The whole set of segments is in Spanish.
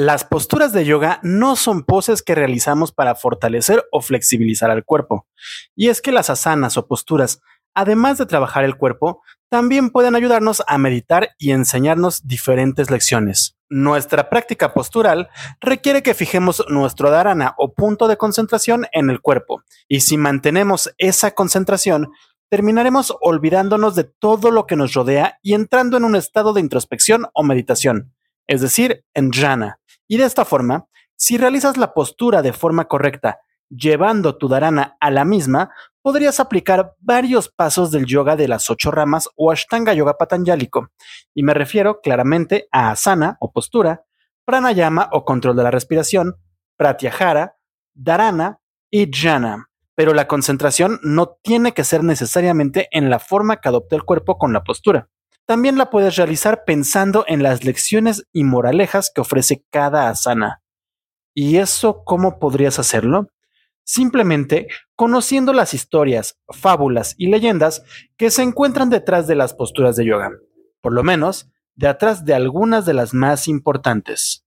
Las posturas de yoga no son poses que realizamos para fortalecer o flexibilizar al cuerpo. Y es que las asanas o posturas, además de trabajar el cuerpo, también pueden ayudarnos a meditar y enseñarnos diferentes lecciones. Nuestra práctica postural requiere que fijemos nuestro dharana o punto de concentración en el cuerpo. Y si mantenemos esa concentración, terminaremos olvidándonos de todo lo que nos rodea y entrando en un estado de introspección o meditación, es decir, en jhana. Y de esta forma, si realizas la postura de forma correcta, llevando tu dharana a la misma, podrías aplicar varios pasos del yoga de las ocho ramas o Ashtanga Yoga Patanjálico. Y me refiero claramente a asana o postura, pranayama o control de la respiración, pratyahara, dharana y jhana. Pero la concentración no tiene que ser necesariamente en la forma que adopte el cuerpo con la postura. También la puedes realizar pensando en las lecciones y moralejas que ofrece cada asana. ¿Y eso cómo podrías hacerlo? Simplemente conociendo las historias, fábulas y leyendas que se encuentran detrás de las posturas de yoga, por lo menos de atrás de algunas de las más importantes.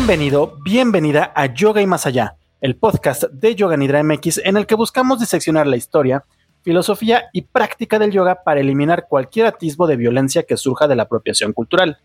Bienvenido, bienvenida a Yoga y Más Allá, el podcast de Yoga Nidra MX en el que buscamos diseccionar la historia, filosofía y práctica del yoga para eliminar cualquier atisbo de violencia que surja de la apropiación cultural.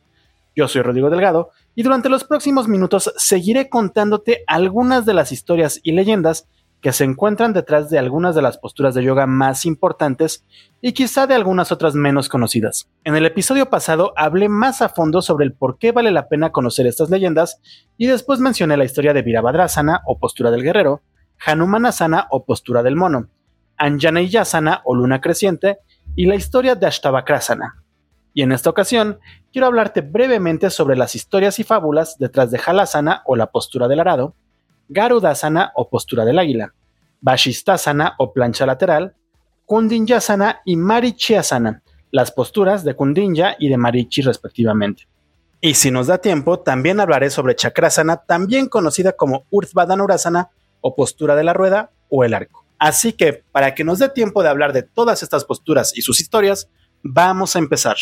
Yo soy Rodrigo Delgado y durante los próximos minutos seguiré contándote algunas de las historias y leyendas que se encuentran detrás de algunas de las posturas de yoga más importantes y quizá de algunas otras menos conocidas. En el episodio pasado hablé más a fondo sobre el por qué vale la pena conocer estas leyendas y después mencioné la historia de Virabhadrasana o postura del guerrero, Hanumanasana o postura del mono, Anjaneyasana o luna creciente y la historia de Ashtavakrasana. Y en esta ocasión quiero hablarte brevemente sobre las historias y fábulas detrás de Halasana o la postura del arado, Garudasana o postura del águila, Vashistasana o plancha lateral, Kundinjasana y Marichiasana, las posturas de Kundinja y de Marichi respectivamente. Y si nos da tiempo, también hablaré sobre Chakrasana, también conocida como Urdhvadanurasana o postura de la rueda o el arco. Así que, para que nos dé tiempo de hablar de todas estas posturas y sus historias, vamos a empezar.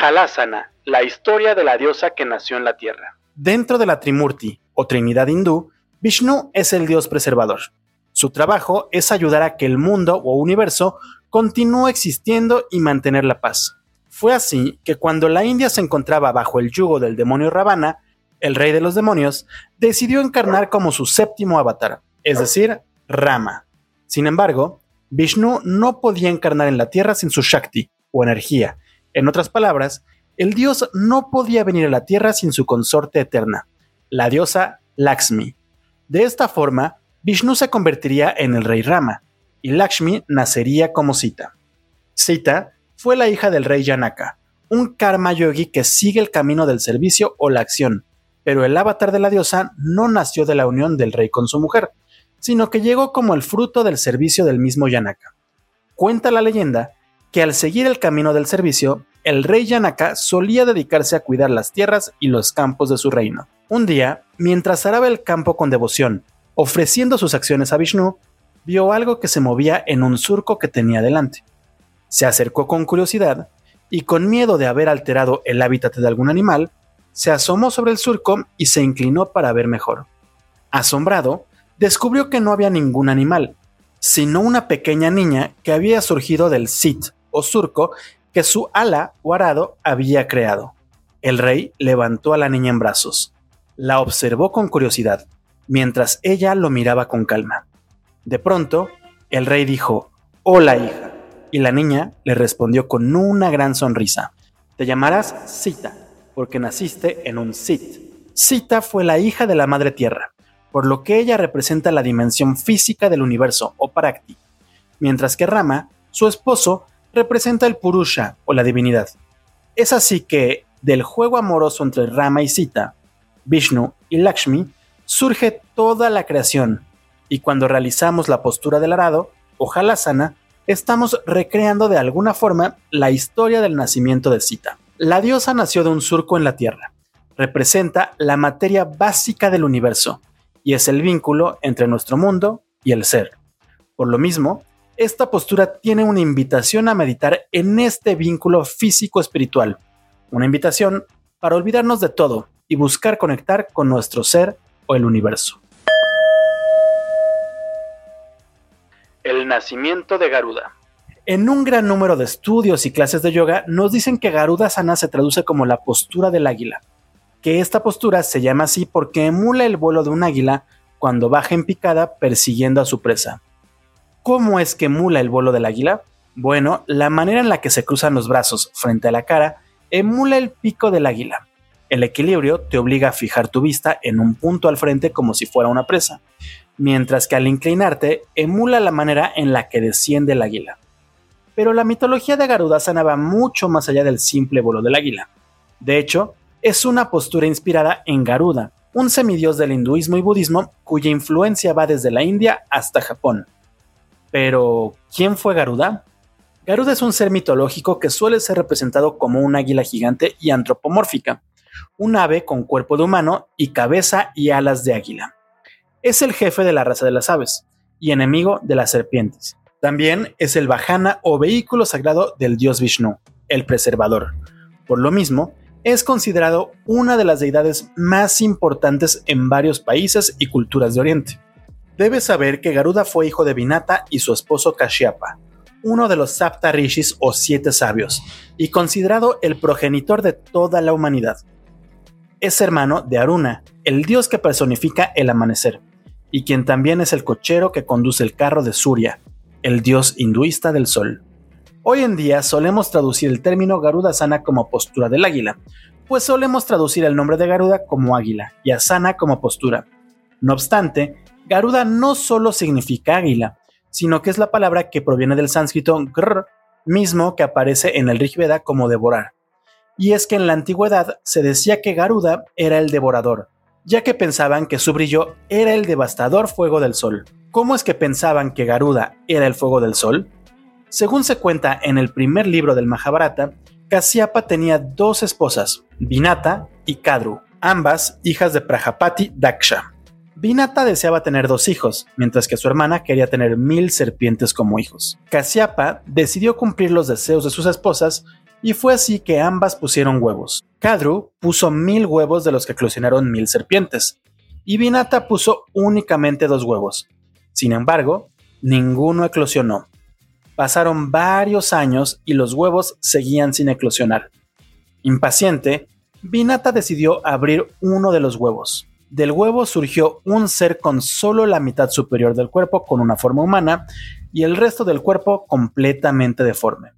Halasana, la historia de la diosa que nació en la tierra. Dentro de la Trimurti, o Trinidad hindú, Vishnu es el dios preservador. Su trabajo es ayudar a que el mundo o universo continúe existiendo y mantener la paz. Fue así que cuando la India se encontraba bajo el yugo del demonio Ravana, el rey de los demonios, decidió encarnar como su séptimo avatar, es decir, Rama. Sin embargo, Vishnu no podía encarnar en la tierra sin su Shakti, o energía, en otras palabras, el dios no podía venir a la tierra sin su consorte eterna, la diosa Lakshmi. De esta forma, Vishnu se convertiría en el rey Rama, y Lakshmi nacería como Sita. Sita fue la hija del rey Janaka, un karma yogi que sigue el camino del servicio o la acción, pero el avatar de la diosa no nació de la unión del rey con su mujer, sino que llegó como el fruto del servicio del mismo Janaka. Cuenta la leyenda que al seguir el camino del servicio, el rey Yanaka solía dedicarse a cuidar las tierras y los campos de su reino. Un día, mientras araba el campo con devoción, ofreciendo sus acciones a Vishnu, vio algo que se movía en un surco que tenía delante. Se acercó con curiosidad y con miedo de haber alterado el hábitat de algún animal, se asomó sobre el surco y se inclinó para ver mejor. Asombrado, descubrió que no había ningún animal, sino una pequeña niña que había surgido del sit, o surco que su ala o arado había creado. El rey levantó a la niña en brazos. La observó con curiosidad, mientras ella lo miraba con calma. De pronto, el rey dijo, Hola hija, y la niña le respondió con una gran sonrisa, Te llamarás Sita, porque naciste en un Sit. Sita fue la hija de la Madre Tierra, por lo que ella representa la dimensión física del universo, o Parakti, mientras que Rama, su esposo, representa el Purusha, o la divinidad. Es así que, del juego amoroso entre Rama y Sita, Vishnu y Lakshmi, surge toda la creación, y cuando realizamos la postura del arado, o Halasana, estamos recreando de alguna forma la historia del nacimiento de Sita. La diosa nació de un surco en la tierra. Representa la materia básica del universo y es el vínculo entre nuestro mundo y el ser. Por lo mismo, esta postura tiene una invitación a meditar en este vínculo físico-espiritual, una invitación para olvidarnos de todo y buscar conectar con nuestro ser o el universo. El nacimiento de Garuda. En un gran número de estudios y clases de yoga nos dicen que Garuda Sana se traduce como la postura del águila, que esta postura se llama así porque emula el vuelo de un águila cuando baja en picada persiguiendo a su presa. ¿Cómo es que emula el vuelo del águila? Bueno, la manera en la que se cruzan los brazos frente a la cara emula el pico del águila. El equilibrio te obliga a fijar tu vista en un punto al frente como si fuera una presa, mientras que al inclinarte emula la manera en la que desciende el águila. Pero la mitología de Garudasana va mucho más allá del simple vuelo del águila. De hecho, es una postura inspirada en Garuda, un semidios del hinduismo y budismo cuya influencia va desde la India hasta Japón. Pero, ¿quién fue Garuda? Garuda es un ser mitológico que suele ser representado como un águila gigante y antropomórfica, un ave con cuerpo de humano y cabeza y alas de águila. Es el jefe de la raza de las aves y enemigo de las serpientes. También es el Vajana o vehículo sagrado del dios Vishnu, el preservador. Por lo mismo, es considerado una de las deidades más importantes en varios países y culturas de Oriente. Debes saber que Garuda fue hijo de Vinata y su esposo Kashyapa, uno de los Sapta Rishis o siete sabios, y considerado el progenitor de toda la humanidad. Es hermano de Aruna, el dios que personifica el amanecer, y quien también es el cochero que conduce el carro de Surya, el dios hinduista del sol. Hoy en día solemos traducir el término Garuda Sana como postura del águila, pues solemos traducir el nombre de Garuda como águila y Asana como postura. No obstante, Garuda no solo significa águila, sino que es la palabra que proviene del sánscrito gr, mismo que aparece en el Rigveda como devorar. Y es que en la antigüedad se decía que Garuda era el devorador, ya que pensaban que su brillo era el devastador fuego del sol. ¿Cómo es que pensaban que Garuda era el fuego del sol? Según se cuenta en el primer libro del Mahabharata, Kasyapa tenía dos esposas, Vinata y Kadru, ambas hijas de Prajapati Daksha. Vinata deseaba tener dos hijos, mientras que su hermana quería tener mil serpientes como hijos. Kasyapa decidió cumplir los deseos de sus esposas y fue así que ambas pusieron huevos. Kadru puso mil huevos de los que eclosionaron mil serpientes, y Vinata puso únicamente dos huevos, sin embargo, ninguno eclosionó. Pasaron varios años y los huevos seguían sin eclosionar. Impaciente, Vinata decidió abrir uno de los huevos. Del huevo surgió un ser con solo la mitad superior del cuerpo con una forma humana y el resto del cuerpo completamente deforme.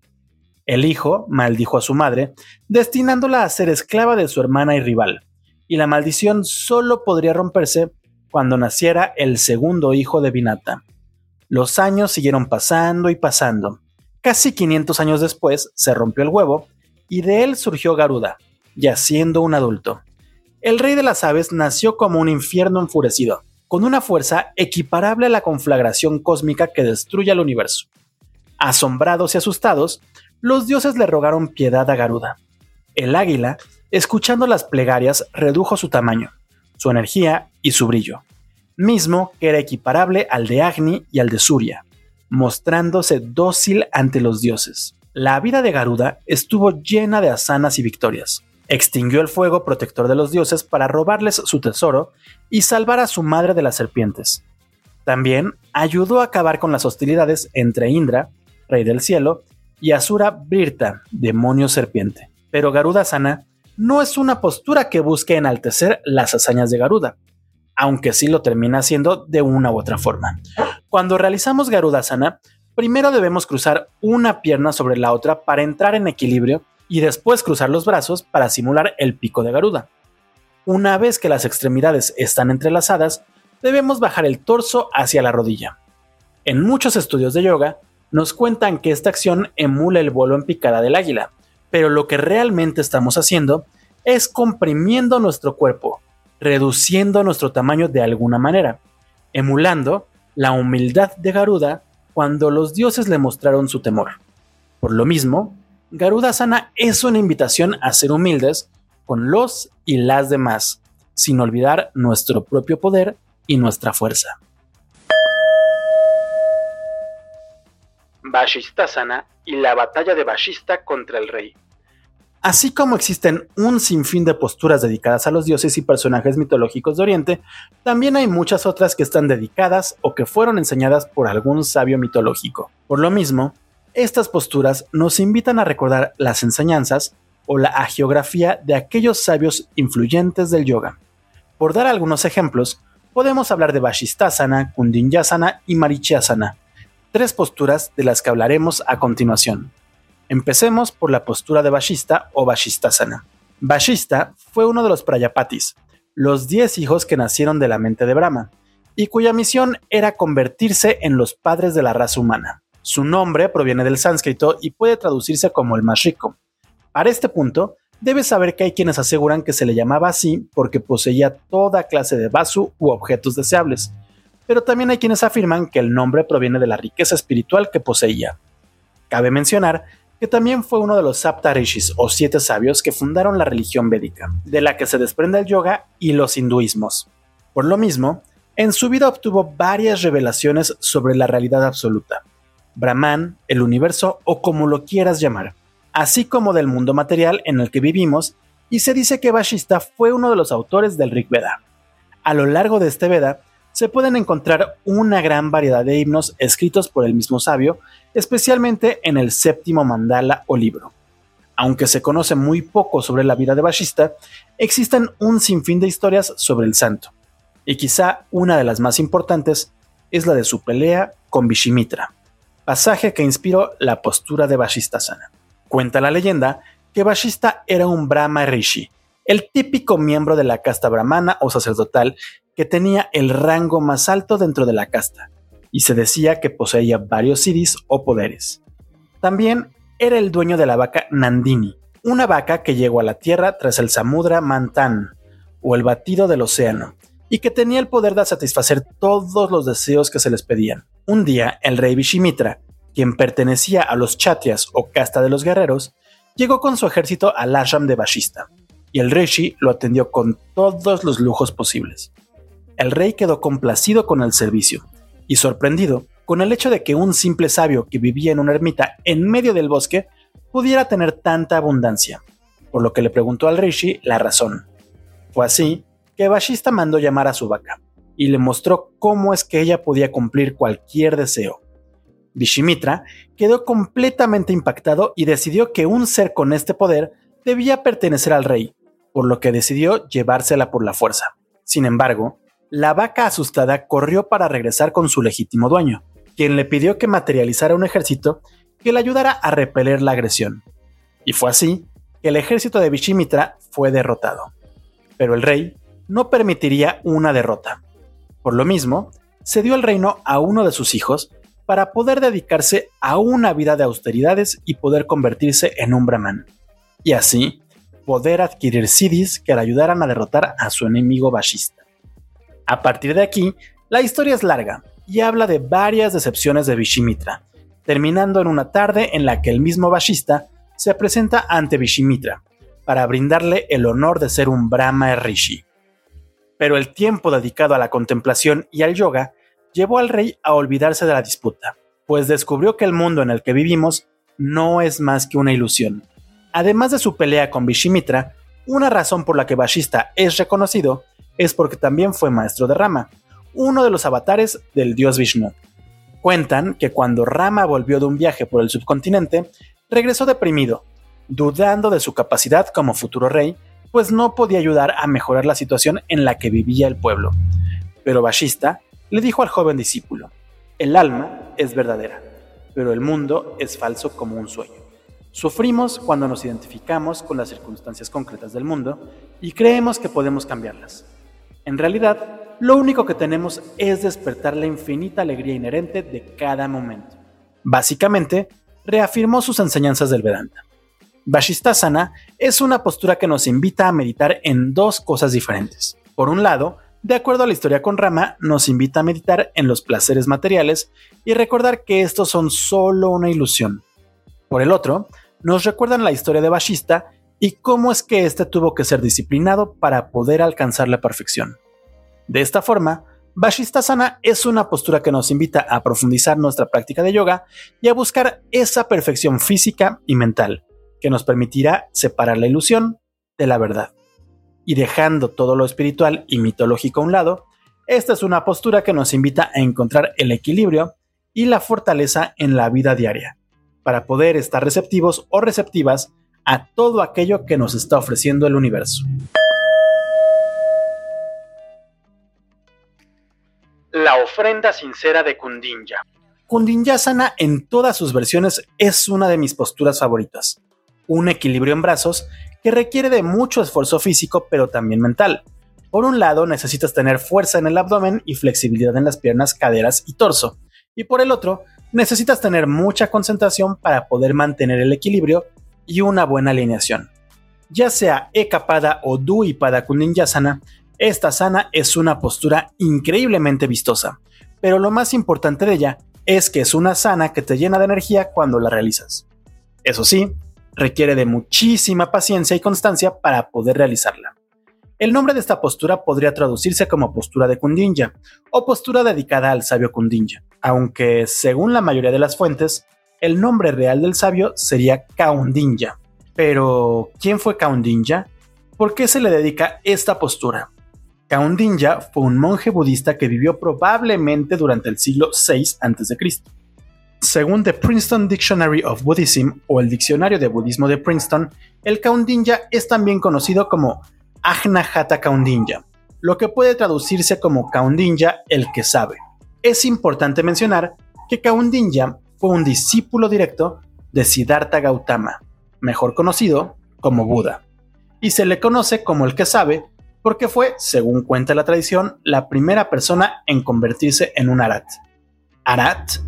El hijo maldijo a su madre, destinándola a ser esclava de su hermana y rival, y la maldición solo podría romperse cuando naciera el segundo hijo de Vinata. Los años siguieron pasando y pasando. Casi 500 años después se rompió el huevo y de él surgió Garuda, ya siendo un adulto. El rey de las aves nació como un infierno enfurecido, con una fuerza equiparable a la conflagración cósmica que destruye el universo. Asombrados y asustados, los dioses le rogaron piedad a Garuda. El águila, escuchando las plegarias, redujo su tamaño su energía y su brillo, mismo que era equiparable al de Agni y al de Surya, mostrándose dócil ante los dioses. La vida de Garuda estuvo llena de asanas y victorias. Extinguió el fuego protector de los dioses para robarles su tesoro y salvar a su madre de las serpientes. También ayudó a acabar con las hostilidades entre Indra, rey del cielo, y Asura Virta, demonio serpiente. Pero Garuda Sana no es una postura que busque enaltecer las hazañas de Garuda, aunque sí lo termina haciendo de una u otra forma. Cuando realizamos Garudasana, primero debemos cruzar una pierna sobre la otra para entrar en equilibrio y después cruzar los brazos para simular el pico de Garuda. Una vez que las extremidades están entrelazadas, debemos bajar el torso hacia la rodilla. En muchos estudios de yoga nos cuentan que esta acción emula el vuelo en picada del águila, pero lo que realmente estamos haciendo es comprimiendo nuestro cuerpo, reduciendo nuestro tamaño de alguna manera, emulando la humildad de Garuda cuando los dioses le mostraron su temor. Por lo mismo, Garuda Sana es una invitación a ser humildes con los y las demás, sin olvidar nuestro propio poder y nuestra fuerza. Vashistasana y la batalla de Vashista contra el rey. Así como existen un sinfín de posturas dedicadas a los dioses y personajes mitológicos de Oriente, también hay muchas otras que están dedicadas o que fueron enseñadas por algún sabio mitológico. Por lo mismo, estas posturas nos invitan a recordar las enseñanzas o la agiografía de aquellos sabios influyentes del yoga. Por dar algunos ejemplos, podemos hablar de Vashistasana, Kundinyasana y Marichyasana, tres posturas de las que hablaremos a continuación. Empecemos por la postura de Vashista o Vashistasana. Vashista fue uno de los Prayapatis, los diez hijos que nacieron de la mente de Brahma, y cuya misión era convertirse en los padres de la raza humana. Su nombre proviene del sánscrito y puede traducirse como el más rico. Para este punto, debes saber que hay quienes aseguran que se le llamaba así porque poseía toda clase de vasu u objetos deseables, pero también hay quienes afirman que el nombre proviene de la riqueza espiritual que poseía. Cabe mencionar que también fue uno de los Saptarishis o siete sabios que fundaron la religión védica, de la que se desprende el yoga y los hinduismos. Por lo mismo, en su vida obtuvo varias revelaciones sobre la realidad absoluta, Brahman, el universo o como lo quieras llamar, así como del mundo material en el que vivimos, y se dice que Vashista fue uno de los autores del Rig Veda. A lo largo de este Veda se pueden encontrar una gran variedad de himnos escritos por el mismo sabio, especialmente en el séptimo mandala o libro. Aunque se conoce muy poco sobre la vida de Vashista, existen un sinfín de historias sobre el santo, y quizá una de las más importantes es la de su pelea con Vishimitra, pasaje que inspiró la postura de Vashistasana. Cuenta la leyenda que Vashista era un Brahma Rishi, el típico miembro de la casta brahmana o sacerdotal que tenía el rango más alto dentro de la casta, y se decía que poseía varios siddhis o poderes. También era el dueño de la vaca Nandini, una vaca que llegó a la tierra tras el Samudra Mantan, o el batido del océano, y que tenía el poder de satisfacer todos los deseos que se les pedían. Un día, el rey Vishimitra, quien pertenecía a los Chatyas o casta de los guerreros, llegó con su ejército al ashram de Vashista, y el rishi lo atendió con todos los lujos posibles el rey quedó complacido con el servicio y sorprendido con el hecho de que un simple sabio que vivía en una ermita en medio del bosque pudiera tener tanta abundancia, por lo que le preguntó al rishi la razón. Fue así que Vashista mandó llamar a su vaca y le mostró cómo es que ella podía cumplir cualquier deseo. Vishimitra quedó completamente impactado y decidió que un ser con este poder debía pertenecer al rey, por lo que decidió llevársela por la fuerza. Sin embargo, la vaca asustada corrió para regresar con su legítimo dueño, quien le pidió que materializara un ejército que le ayudara a repeler la agresión. Y fue así que el ejército de Vishimitra fue derrotado. Pero el rey no permitiría una derrota. Por lo mismo, cedió el reino a uno de sus hijos para poder dedicarse a una vida de austeridades y poder convertirse en un brahman. Y así, poder adquirir siddhis que le ayudaran a derrotar a su enemigo Vashista. A partir de aquí, la historia es larga y habla de varias decepciones de Vishimitra, terminando en una tarde en la que el mismo Vashista se presenta ante Vishimitra para brindarle el honor de ser un Brahma Rishi. Pero el tiempo dedicado a la contemplación y al yoga llevó al rey a olvidarse de la disputa, pues descubrió que el mundo en el que vivimos no es más que una ilusión. Además de su pelea con Vishimitra, una razón por la que Vashista es reconocido es porque también fue maestro de Rama, uno de los avatares del dios Vishnu. Cuentan que cuando Rama volvió de un viaje por el subcontinente, regresó deprimido, dudando de su capacidad como futuro rey, pues no podía ayudar a mejorar la situación en la que vivía el pueblo. Pero Vashista le dijo al joven discípulo, el alma es verdadera, pero el mundo es falso como un sueño. Sufrimos cuando nos identificamos con las circunstancias concretas del mundo y creemos que podemos cambiarlas. En realidad, lo único que tenemos es despertar la infinita alegría inherente de cada momento. Básicamente, reafirmó sus enseñanzas del Vedanta. Vashistasana es una postura que nos invita a meditar en dos cosas diferentes. Por un lado, de acuerdo a la historia con Rama, nos invita a meditar en los placeres materiales y recordar que estos son solo una ilusión. Por el otro, nos recuerdan la historia de Vashista y cómo es que éste tuvo que ser disciplinado para poder alcanzar la perfección. De esta forma, Vashistasana es una postura que nos invita a profundizar nuestra práctica de yoga y a buscar esa perfección física y mental, que nos permitirá separar la ilusión de la verdad. Y dejando todo lo espiritual y mitológico a un lado, esta es una postura que nos invita a encontrar el equilibrio y la fortaleza en la vida diaria, para poder estar receptivos o receptivas a todo aquello que nos está ofreciendo el universo. La ofrenda sincera de Kundinja. Kundinjasana en todas sus versiones es una de mis posturas favoritas un equilibrio en brazos que requiere de mucho esfuerzo físico pero también mental. Por un lado necesitas tener fuerza en el abdomen y flexibilidad en las piernas, caderas y torso. Y por el otro, necesitas tener mucha concentración para poder mantener el equilibrio y una buena alineación. Ya sea Ekapada o Duipada Kundinjasana, esta sana es una postura increíblemente vistosa, pero lo más importante de ella es que es una sana que te llena de energía cuando la realizas. Eso sí, requiere de muchísima paciencia y constancia para poder realizarla. El nombre de esta postura podría traducirse como postura de Kundinja o postura dedicada al sabio Kundinja, aunque según la mayoría de las fuentes, el nombre real del sabio sería Kaundinja. Pero, ¿quién fue Kaundinja? ¿Por qué se le dedica esta postura? Kaundinja fue un monje budista que vivió probablemente durante el siglo VI a.C. Según The Princeton Dictionary of Buddhism o el Diccionario de Budismo de Princeton, el Kaundinja es también conocido como Ajnahata Kaundinja, lo que puede traducirse como Kaundinja el que sabe. Es importante mencionar que Kaundinja fue un discípulo directo de Siddhartha Gautama, mejor conocido como Buda, y se le conoce como el que sabe porque fue, según cuenta la tradición, la primera persona en convertirse en un arat. Arat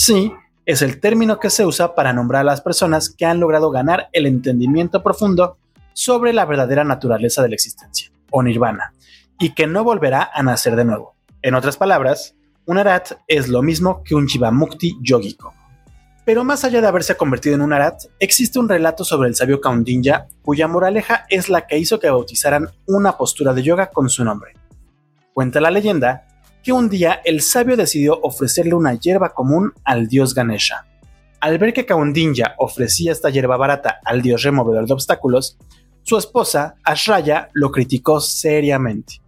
Sí, es el término que se usa para nombrar a las personas que han logrado ganar el entendimiento profundo sobre la verdadera naturaleza de la existencia, o nirvana, y que no volverá a nacer de nuevo. En otras palabras, un arat es lo mismo que un jivamukti yógico. Pero más allá de haberse convertido en un arat, existe un relato sobre el sabio Kaundinja cuya moraleja es la que hizo que bautizaran una postura de yoga con su nombre. Cuenta la leyenda un día el sabio decidió ofrecerle una hierba común al dios Ganesha. Al ver que Kaundinja ofrecía esta hierba barata al dios removedor de obstáculos, su esposa, Ashraya, lo criticó seriamente.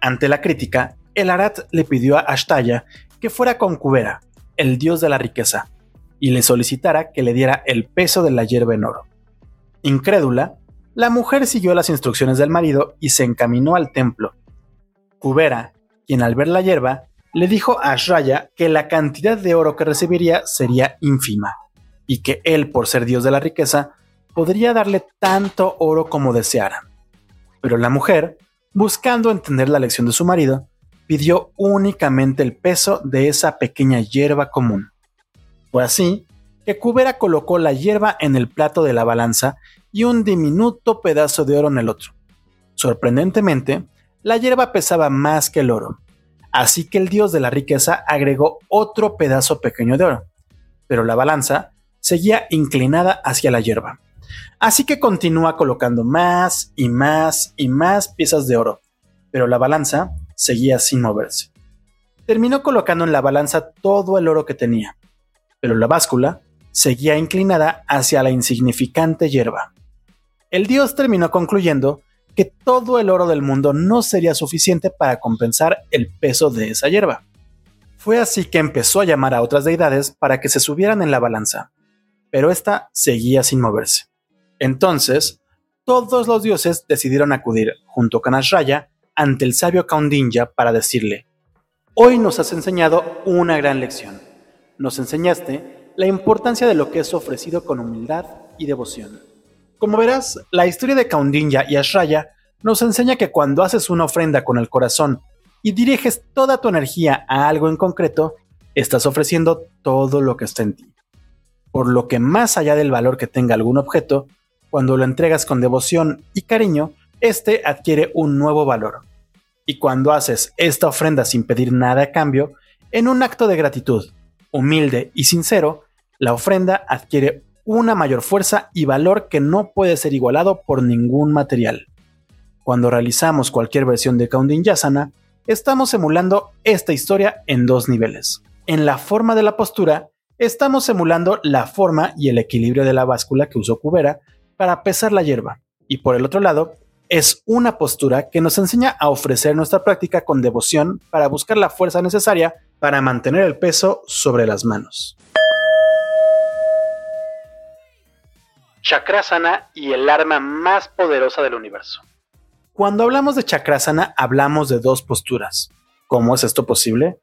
Ante la crítica, el Arat le pidió a Ashtaya que fuera con Kubera, el dios de la riqueza, y le solicitara que le diera el peso de la hierba en oro. Incrédula, la mujer siguió las instrucciones del marido y se encaminó al templo. Kubera, quien al ver la hierba le dijo a Ashraya que la cantidad de oro que recibiría sería ínfima, y que él, por ser dios de la riqueza, podría darle tanto oro como deseara. Pero la mujer, buscando entender la lección de su marido, pidió únicamente el peso de esa pequeña hierba común. Fue así que Kubera colocó la hierba en el plato de la balanza y un diminuto pedazo de oro en el otro. Sorprendentemente, la hierba pesaba más que el oro, así que el dios de la riqueza agregó otro pedazo pequeño de oro, pero la balanza seguía inclinada hacia la hierba. Así que continúa colocando más y más y más piezas de oro, pero la balanza seguía sin moverse. Terminó colocando en la balanza todo el oro que tenía, pero la báscula seguía inclinada hacia la insignificante hierba. El dios terminó concluyendo que todo el oro del mundo no sería suficiente para compensar el peso de esa hierba. Fue así que empezó a llamar a otras deidades para que se subieran en la balanza, pero ésta seguía sin moverse. Entonces, todos los dioses decidieron acudir, junto con Ashraya, ante el sabio Kaundinja para decirle, Hoy nos has enseñado una gran lección. Nos enseñaste la importancia de lo que es ofrecido con humildad y devoción. Como verás, la historia de Kaundinya y Ashraya nos enseña que cuando haces una ofrenda con el corazón y diriges toda tu energía a algo en concreto, estás ofreciendo todo lo que está en ti. Por lo que más allá del valor que tenga algún objeto, cuando lo entregas con devoción y cariño, este adquiere un nuevo valor. Y cuando haces esta ofrenda sin pedir nada a cambio, en un acto de gratitud, humilde y sincero, la ofrenda adquiere una mayor fuerza y valor que no puede ser igualado por ningún material. Cuando realizamos cualquier versión de Kaundin Yasana, estamos emulando esta historia en dos niveles. En la forma de la postura, estamos emulando la forma y el equilibrio de la báscula que usó Kubera para pesar la hierba. Y por el otro lado, es una postura que nos enseña a ofrecer nuestra práctica con devoción para buscar la fuerza necesaria para mantener el peso sobre las manos. Chakrasana y el arma más poderosa del universo. Cuando hablamos de Chakrasana hablamos de dos posturas. ¿Cómo es esto posible?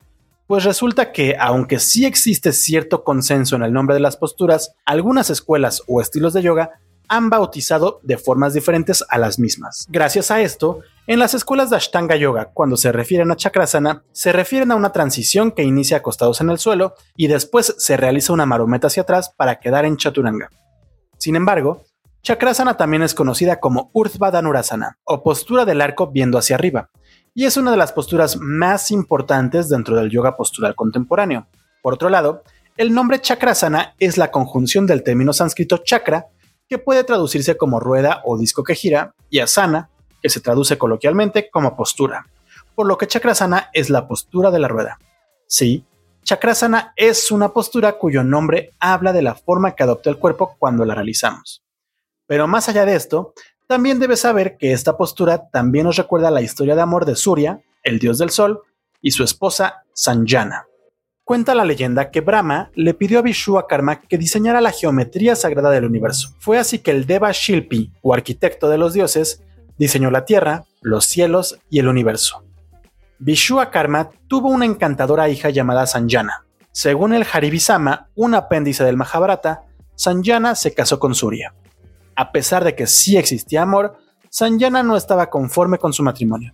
Pues resulta que, aunque sí existe cierto consenso en el nombre de las posturas, algunas escuelas o estilos de yoga han bautizado de formas diferentes a las mismas. Gracias a esto, en las escuelas de Ashtanga Yoga, cuando se refieren a Chakrasana, se refieren a una transición que inicia acostados en el suelo y después se realiza una marometa hacia atrás para quedar en Chaturanga. Sin embargo, Chakrasana también es conocida como Urdhva o postura del arco viendo hacia arriba, y es una de las posturas más importantes dentro del yoga postural contemporáneo. Por otro lado, el nombre Chakrasana es la conjunción del término sánscrito chakra que puede traducirse como rueda o disco que gira, y asana, que se traduce coloquialmente como postura, por lo que chakrasana es la postura de la rueda. Sí, chakrasana es una postura cuyo nombre habla de la forma que adopta el cuerpo cuando la realizamos. Pero más allá de esto, también debes saber que esta postura también nos recuerda la historia de amor de Surya, el dios del sol, y su esposa Sanjana. Cuenta la leyenda que Brahma le pidió a Vishnu Karma que diseñara la geometría sagrada del universo. Fue así que el Deva Shilpi, o arquitecto de los dioses, diseñó la tierra, los cielos y el universo. Vishnu Karma tuvo una encantadora hija llamada Sanjana. Según el Haribisama, un apéndice del Mahabharata, Sanjana se casó con Surya. A pesar de que sí existía amor, Sanjana no estaba conforme con su matrimonio.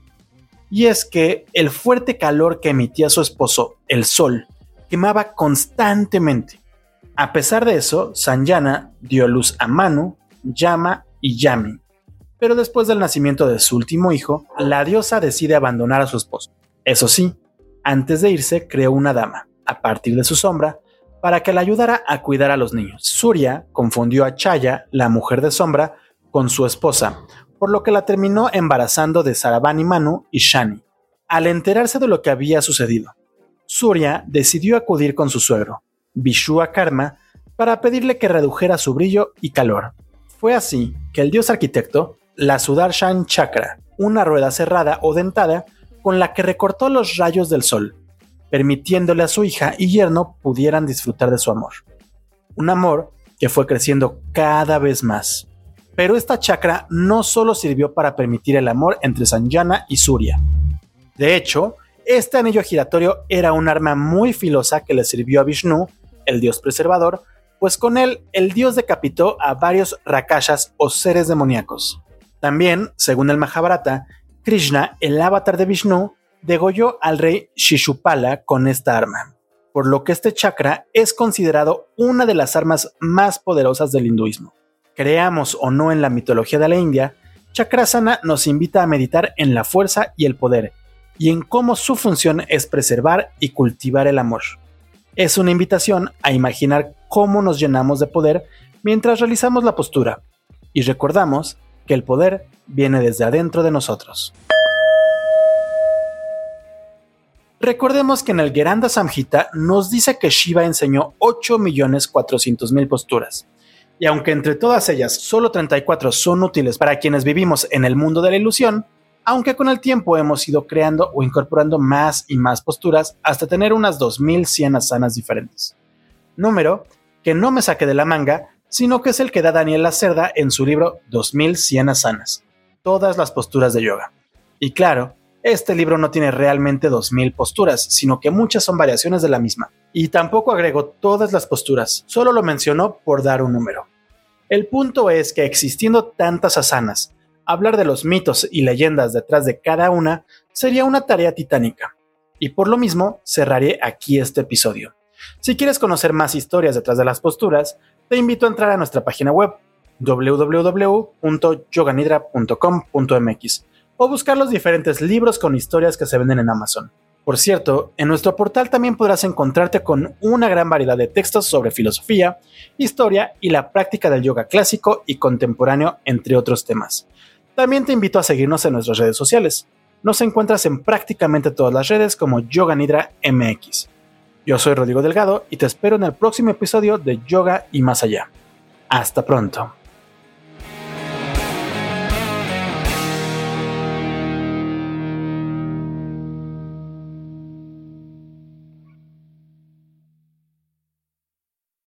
Y es que el fuerte calor que emitía su esposo, el sol, quemaba constantemente. A pesar de eso, Sanjana dio luz a Manu, Yama y Yami. Pero después del nacimiento de su último hijo, la diosa decide abandonar a su esposo. Eso sí, antes de irse creó una dama, a partir de su sombra, para que la ayudara a cuidar a los niños. Surya confundió a Chaya, la mujer de sombra, con su esposa, por lo que la terminó embarazando de Saravani Manu y Shani. Al enterarse de lo que había sucedido, Surya decidió acudir con su suegro, Vishua Karma, para pedirle que redujera su brillo y calor. Fue así que el dios arquitecto, la Sudarshan Chakra, una rueda cerrada o dentada con la que recortó los rayos del sol, permitiéndole a su hija y yerno pudieran disfrutar de su amor. Un amor que fue creciendo cada vez más. Pero esta chakra no solo sirvió para permitir el amor entre Sanjana y Surya. De hecho, este anillo giratorio era un arma muy filosa que le sirvió a Vishnu, el dios preservador, pues con él el dios decapitó a varios rakashas o seres demoníacos. También, según el Mahabharata, Krishna, el avatar de Vishnu, degolló al rey Shishupala con esta arma, por lo que este chakra es considerado una de las armas más poderosas del hinduismo. Creamos o no en la mitología de la India, Chakrasana nos invita a meditar en la fuerza y el poder, y en cómo su función es preservar y cultivar el amor. Es una invitación a imaginar cómo nos llenamos de poder mientras realizamos la postura y recordamos que el poder viene desde adentro de nosotros. Recordemos que en el Geranda Samhita nos dice que Shiva enseñó 8.400.000 posturas. Y aunque entre todas ellas solo 34 son útiles para quienes vivimos en el mundo de la ilusión, aunque con el tiempo hemos ido creando o incorporando más y más posturas hasta tener unas 2100 asanas diferentes. Número que no me saqué de la manga, sino que es el que da Daniel Lacerda en su libro 2100 asanas, todas las posturas de yoga. Y claro, este libro no tiene realmente 2000 posturas, sino que muchas son variaciones de la misma. Y tampoco agregó todas las posturas, solo lo mencionó por dar un número. El punto es que existiendo tantas asanas, hablar de los mitos y leyendas detrás de cada una sería una tarea titánica. Y por lo mismo, cerraré aquí este episodio. Si quieres conocer más historias detrás de las posturas, te invito a entrar a nuestra página web www.yoganidra.com.mx o buscar los diferentes libros con historias que se venden en Amazon. Por cierto, en nuestro portal también podrás encontrarte con una gran variedad de textos sobre filosofía, historia y la práctica del yoga clásico y contemporáneo, entre otros temas. También te invito a seguirnos en nuestras redes sociales. Nos encuentras en prácticamente todas las redes como Yoga MX. Yo soy Rodrigo Delgado y te espero en el próximo episodio de Yoga y Más Allá. Hasta pronto.